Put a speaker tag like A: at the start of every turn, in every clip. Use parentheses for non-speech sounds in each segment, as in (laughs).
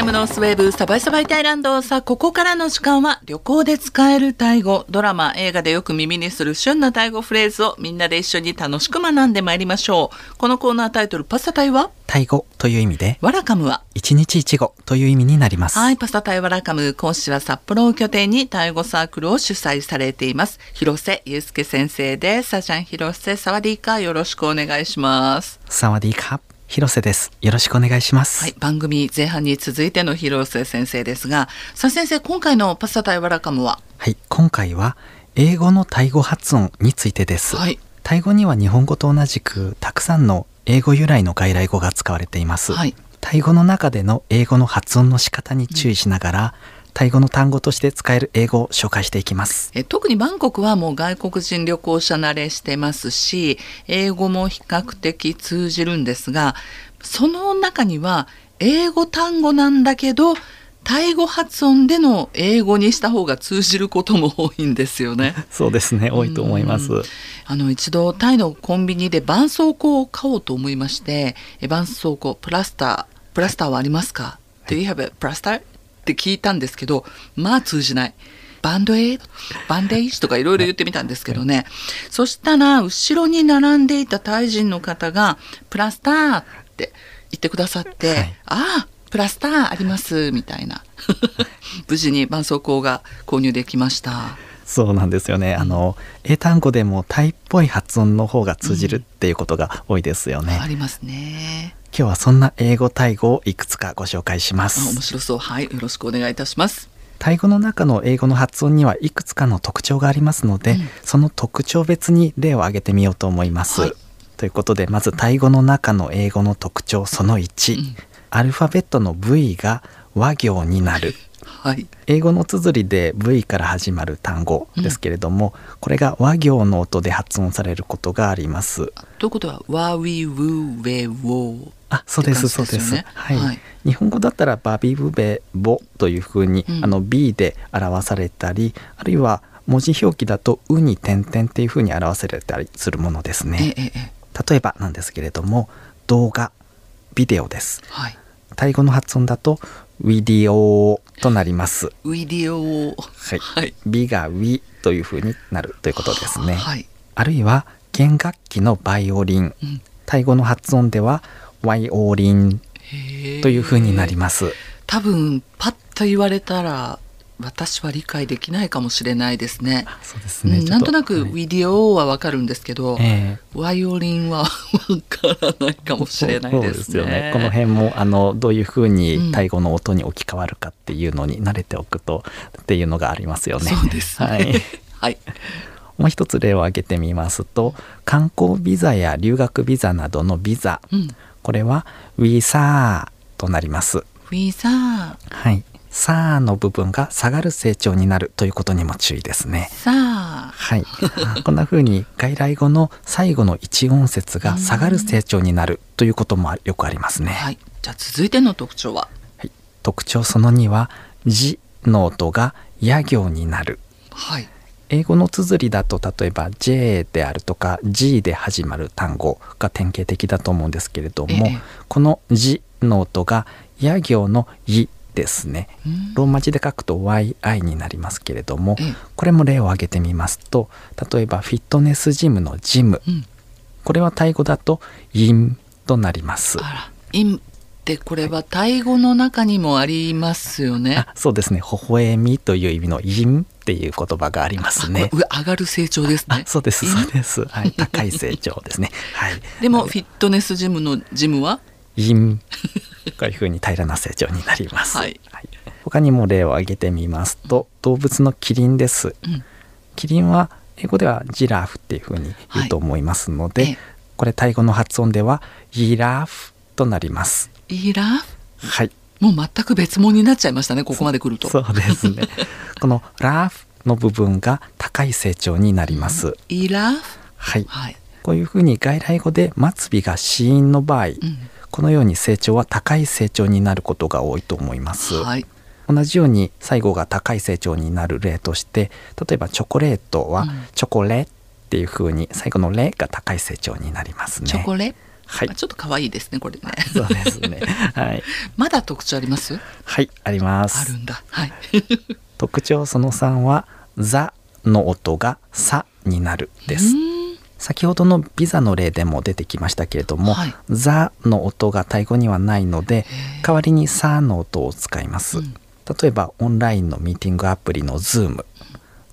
A: FM のスウェーブサバイサバイタイランドさあここからの時間は旅行で使えるタイ語ドラマ映画でよく耳にする旬なタイ語フレーズをみんなで一緒に楽しく学んでまいりましょう。このコーナータイトルパスタタイは？
B: タイ語という意味で、
A: ワラカムは
B: 一日一語という意味になります。
A: はい、パスタタイワラカム講師は札幌を拠点にタイ語サークルを主催されています。広瀬祐介先生です。さあちゃ広瀬サワディーカよろしくお願いします。
B: サワディーカ。広瀬です。よろしくお願いします。
A: はい、番組前半に続いての広瀬先生ですがさあ先生今回のパスタタイワラカムは？
B: はい、今回は英語のタイ語発音についてです。
A: はい
B: タイ語には日本語と同じくたくさんの英語由来の外来語が使われています。
A: はい
B: タイ語の中での英語の発音の仕方に注意しながら、タイ語の単語として使える英語を紹介していきます。
A: え特にバンコクはもう外国人旅行者慣れしてますし英語も比較的通じるんですがその中には英語単語なんだけどタイ語発音での英語にした方が通じることも多いんですよね。(laughs)
B: そうですね、多いと思います。
A: あの一度タイのコンビニで絆創膏を買おうと思いましてえ絆創膏プラスタープラスターはありますか、Do you have a プラスターって聞いたんですけどまあ通じない。バンドエイドバンデー？ジとかいろいろ言ってみたんですけどね、そしたら後ろに並んでいたタイ人の方が「プラスター」って言ってくださって「
B: はい
A: ああプラスターあります」みたいな (laughs) 無事に絆創膏が購入できました。
B: そうなんですよね。あの英単語でもタイっぽい発音の方が通じるっていうことが多いですよね。
A: ありますね。
B: 今日はそんな英語タイ語をいくつかご紹介しま
A: あ
B: す
A: 面。白そう。はい、よろしくお願いいたします。
B: タイ語の中の英語の発音にはいくつかの特徴がありますので、
A: うん
B: その特徴別に例を挙げてみようと思います。
A: はい
B: ということでまずタイ語の中の英語の特徴その1、
A: うん
B: アルファベットの V が和行になる。
A: はい。
B: 英語の綴りで V から始まる単語ですけれども、これが和行の音で発音されることがあります。
A: ということは、ワウィウウェウォー。
B: あ、そうです、
A: って感じ
B: そうです。はい、
A: はい
B: 日本語だったらバビブベボというふうに、
A: うん
B: あの B で表されたり、あるいは文字表記だとうに点々っていうふうに表されたりするものです
A: え
B: ね。
A: えええ。
B: 例えばなんですけれども、動画、ビデオです。
A: はい。
B: タイ語の発音だとウィディオとなります。
A: ウィディオ。
B: はい。
A: はい。
B: ビがウィというふうになるということですね。
A: はい。
B: あるいは弦楽器のバイオリン、
A: うん。
B: タイ語の発音ではワイオリンというふうになります。
A: 多分、パッと言われたら、私は理解できないかもしれないですね。
B: そうですね。
A: なんとなく、ウ
B: はい
A: ィディオはわかるんですけど、
B: ええ
A: ワイオリンはわからないかもしれないですね。
B: そうよね。この辺もあのどういうふう
A: うん
B: にタイ語の音に置き換わるかっていうのに慣れておくとっていうのがありますよね。
A: そうですね。
B: はい。(laughs)
A: はい。
B: もう一つ例を挙げてみますと、観光ビザや留学ビザなどのビザ、
A: うん。
B: これはウィサーとなります。
A: ウィザー。
B: はい。サーの部分が下がる成長になるということにも注意ですね。
A: さあ。
B: はい。(laughs) こんな風に外来語の最後の一音節が下がる成長になるということもよくありますね。
A: はい。じゃあ続いての特徴は？
B: はい、特徴その2は「じ」の音が「や行」になる
A: はい。
B: 英語の綴りだと例えば「J」であるとか「G」で始まる単語が典型的だと思うんですけれども、
A: ええ
B: この「じ」の音が「や行」の「い」ですね
A: うん
B: ローマ字で書くと YI になりますけれども
A: ええ
B: これも例を挙げてみますと例えばフィットネスジムのジム
A: うん。
B: これはタイ語だと「イン」となります。
A: インってこれはタイ語の中にもありますよね。
B: あそうですね。微笑みという意味の「イン」っていう言葉がありますね。
A: 上上がる成長ですね。
B: あそうですそうです、はい、高い成長ですね。はい。
A: でもフィットネスジムのジムは「
B: イン」こういうふうに平らな成長になります、
A: はい。
B: 他にも例を挙げてみますと動物のキリンです。
A: うん。
B: キリンは英語ではジラフっていうふうに言うと思いますので、
A: ええ。
B: これタイ語の発音ではイラフとなります
A: イラ？フ
B: はい
A: もう全く別物になっちゃいましたね。ここまで来ると。
B: そうですね (laughs) このラフの部分が高い成長になります、
A: イラ？フ
B: はい
A: はい。
B: こういうふうに外来語で末尾が子音の場合、
A: うん。
B: このように成長は高い成長になることが多いと思います、
A: はい。
B: 同じように最後が高い成長になる例として例えばチョコレートは
A: うん
B: チョコレっていうふうに最後のレが高い成長になりますね
A: チョコレ？
B: はい。
A: まあちょっと可愛いですねこれね。
B: そうですね。はい。(laughs)
A: まだ特徴あります？
B: はいありま
A: あ
B: す
A: るんだ。はい。(laughs)
B: 特徴その3は「ザ」の音が「さ」になるです。先ほどのビザの例でも出てきましたけれども
A: はい「
B: ザ」の音がタイ語にはないので代わりに「さ」の音を使います、
A: うん。
B: 例えばオンラインのミーティングアプリの Zoom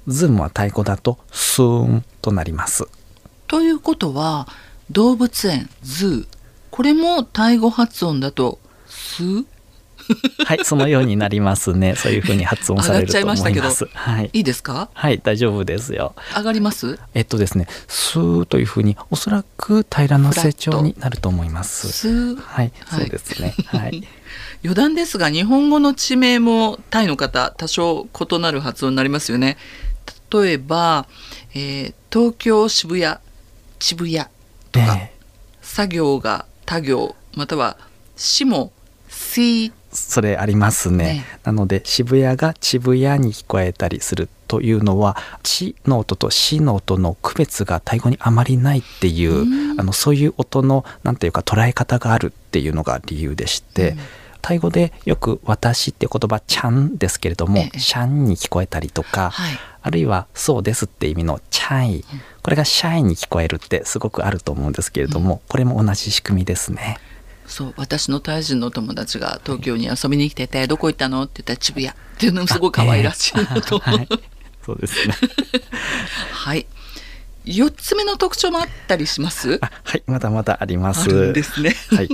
B: Zoom はタイ語だと「スーン」となります。
A: ということは動物園ズーこれもタイ語発音だとスー
B: はいそのようになりますね。そういうふうに発音されると思います。
A: 上がっちゃいました
B: はい。
A: いいですか？
B: はい大丈夫ですよ。
A: 上がります？
B: えっとですね「スー」というふうにおそらく平らな声調になると思います。
A: スー。
B: はい、
A: はい。
B: そうですね。はい。(laughs)
A: 余談ですが日本語の地名もタイの方多少異なる発音になりますよね。例えば、えー東京渋谷。渋谷とか、
B: ええ
A: 作業が他行または死も C
B: それありますね。
A: ね。
B: なので渋谷が渋谷に聞こえたりするというのは「ち」の音と「し」の音の区別がタイ語にあまりないっていう
A: うん
B: あのそういう音のなんていうか捉え方があるっていうのが理由でして、
A: うん
B: タイ語でよく「私」って言葉「ちゃん」ですけれども
A: ええ「
B: シャン」に聞こえたりとか、
A: はい
B: あるいは「そうです」って意味の「チャイ」これが「シャイ」に聞こえるってすごくあると思うんですけれども、これも同じ仕組みですね。
A: そう私のタイ人の友達が東京に遊びに来てて「どこ行ったの?」って言ったら「渋谷」っていうのもすごい可愛らしいなと思う、(laughs)
B: はい、そうですね。(laughs)
A: はい4つ目の特徴もあったりします？
B: あはい、まだまだありま
A: あ
B: す。
A: るんですね
B: はい。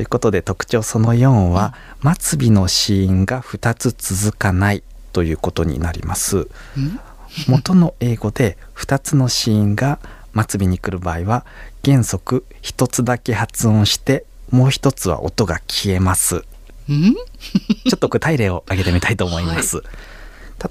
B: ということで特徴その4は、末尾の子音が2つ続かないということになります。
A: うん
B: 元の英語で2つの子音が末尾に来る場合は原則1つだけ発音してもう1つは音が消えます。
A: うん
B: ちょっと具体例を挙げてみたいと思います。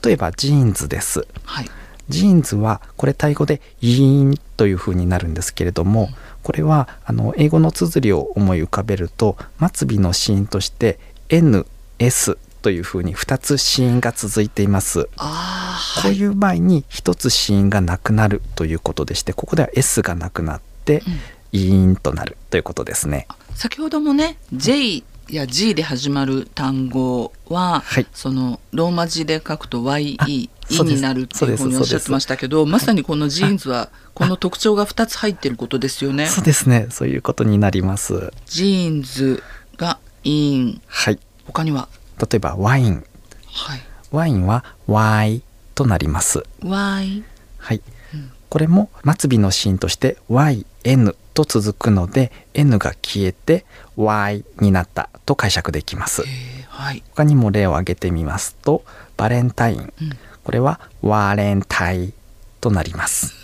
B: 例えばジーンズです。
A: はい
B: ジーンズはこれタイ語でイーンという風になるんですけれどもこれはあの英語の綴りを思い浮かべると末尾の子音として NS という風に2つ子音が続いています。
A: ああ
B: こういう場合に1つ子音がなくなるということでしてここでは S がなくなって
A: うん
B: イーンとなるということですね。
A: 先ほどもね J や G で始まる単語は、
B: はい
A: そのローマ字で書くと YE
B: あ
A: E
B: そうです。
A: になるっていうふうにおっしゃってましたけどまさにこのジーンズはこの特徴が2つ入ってることですよね。
B: そうですね。そういうことになります。
A: ジーンズがイン。
B: はい。
A: 他には？
B: 例えばワイン。
A: はい。
B: ワインは Y となります。
A: Y
B: はい、
A: うん。
B: これも末尾の子音として YN と続くので N が消えて Y になったと解釈できます。
A: えーはい、
B: 他にも例を挙げてみますとバレンタイン。
A: うん、
B: これはワレンタイとなります。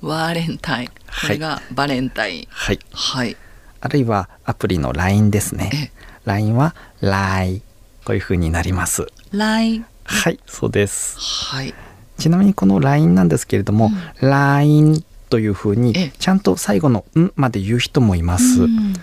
A: ワーレンタイ。ンこれがバレンタイン。
B: はい。
A: はい、
B: あるいはアプリの LINE ですね。
A: ええ。
B: LINE は LINE こういう風になります。
A: ライン。
B: はいそうです。
A: はい。
B: ちなみにこの LINE なんですけれども、LINE という風に
A: ええ。
B: ちゃんと最後の「ん」まで言う人もいます。
A: うん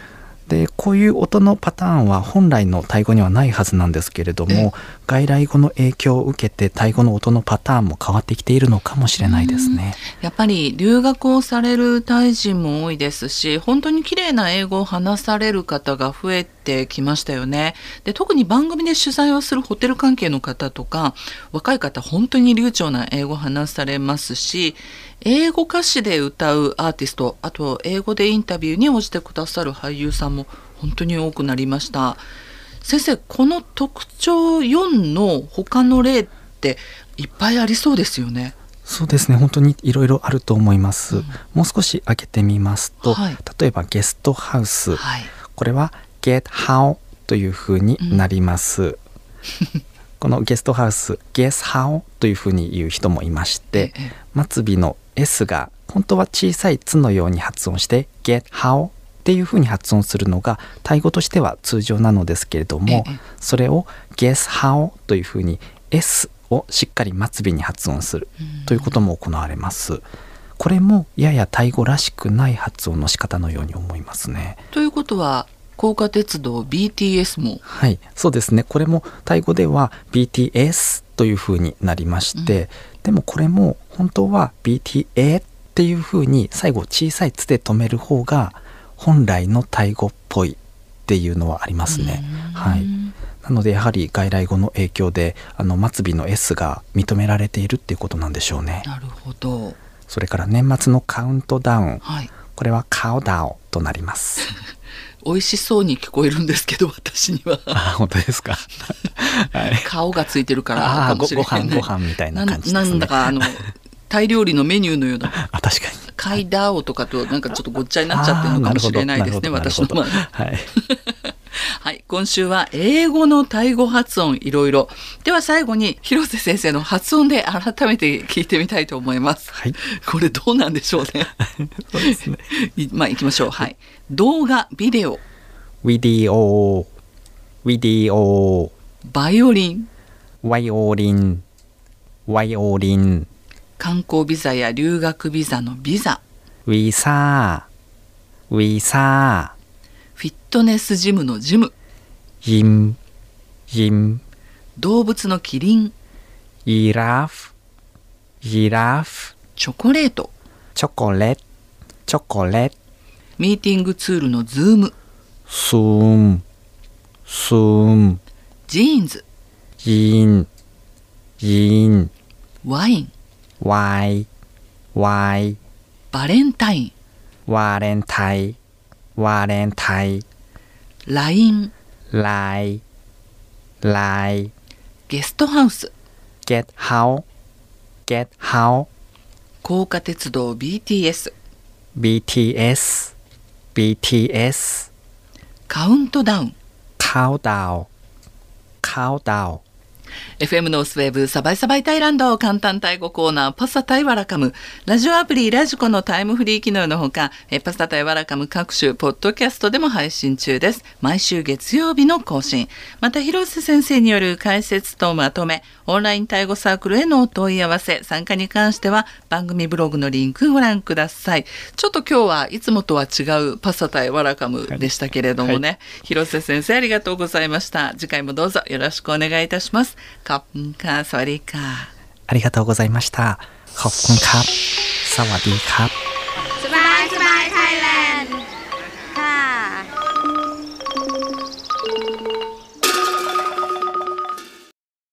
B: でこういう音のパターンは本来のタイ語にはないはずなんですけれども外来語の影響を受けてタイ語の音のパターンも変わってきているのかもしれないですね。
A: やっぱり留学をされるタイ人も多いですし本当に綺麗な英語を話される方が増えてきましたよね。で特に番組で取材をするホテル関係の方とか若い方本当に流暢な英語を話されますし英語歌詞で歌うアーティストあと英語でインタビューに応じてくださる俳優さんも本当に多くなりました。先生この特徴4の他の例っていっぱいありそうですよね。
B: そうですね本当にいろいろあると思います。
A: うん
B: もう少し挙げてみますと、
A: はい
B: 例えばゲストハウス、
A: はい
B: これは get how という風になります。このゲストハウス guess how という風に言う人もいまして、
A: え
B: 末尾の S が本当は小さい「つ」のように発音して get how っていう風に発音するのがタイ語としては通常なのですけれども、
A: ええ
B: それを guess how という風に S をしっかり末尾に発音する
A: うん
B: ということも行われます。これもややタイ語らしくない発音の仕方のように思いますね。
A: ということは高架鉄道 BTS も
B: はい、そうですね。これもタイ語では BTS という風になりまして、でもこれも本当は BTA っていう風に最後小さい「つ」で止める方が本来のタイ語っぽいっていうのはありますね。はい。なのでやはり外来語の影響であの末尾の S が認められているっていうことなんでしょうね。
A: なるほど。
B: それから年末のカウントダウン、
A: はい。
B: これはカオダオとなります。(laughs)
A: 美味しそうに聞こえるんですけど私には
B: あ、本当ですか。(laughs) はい。
A: 顔がついてるからかも
B: ごご
A: しれない、ね。
B: 飯ご飯みたいな感じ
A: な
B: ですね。
A: なんだかあのタイ料理のメニューのような (laughs)
B: あ、確かに。
A: カイダオとかとなんかちょっとごっちゃになっちゃってるのかもしれないですね私の
B: ほど
A: 周り
B: はい。(laughs) (laughs)
A: はい今週は英語のタイ語発音いろいろ。では最後に広瀬先生の発音で改めて聞いてみたいと思います。
B: はい。
A: これどうなんでしょうね？(laughs)
B: そうですね。(laughs)
A: いまあ行きましょう。はい。動画ビデオ。
B: ウィディオ、ウィディオ、
A: バイオリン。
B: ワイオリン、ワイオリン、
A: 観光ビザや留学ビザのビザ。
B: ウィサー、ウィサ
A: フィットネスジムのジム。
B: ー、イン、イン、
A: 動物のキリン。
B: イラフ、イラフ、
A: チョコレート。
B: チョコレート、チョコレート、
A: ミーティングツールのズーム。
B: スーム、スーム、
A: ジーンズ。
B: イン、イン、
A: ワイン。
B: ワイ、ワイ、
A: バレンタイン。
B: ワレンタイ、ワレンタイ、
A: LINE
B: ライ、ライ、
A: ゲストハウス
B: get how, get how,
A: 高架鉄道 BTS
B: BTS, BTS,
A: カウントダウン
B: countdown, countdown.
A: FM ノースウェーブサバイサバイタイランド簡単タイ語コーナーパスタタイワラカム。ラジオアプリラジコのタイムフリー機能のほかえパスタタイワラカム各種ポッドキャストでも配信中です。毎週月曜日の更新。また広瀬先生による解説とまとめオンラインタイ語サークルへのお問い合わせ参加に関しては番組ブログのリンクご覧ください。ちょっと今日はいつもとは違うパスタタイワラカムでしたけれどもね、広瀬先生ありがとうございました。次回もどうぞよろしくお願いいたしますขอบคุณค่ะ สวัสดีค่ะ
B: ありがとうございましたขอบคุณครับ สวัสดีครับ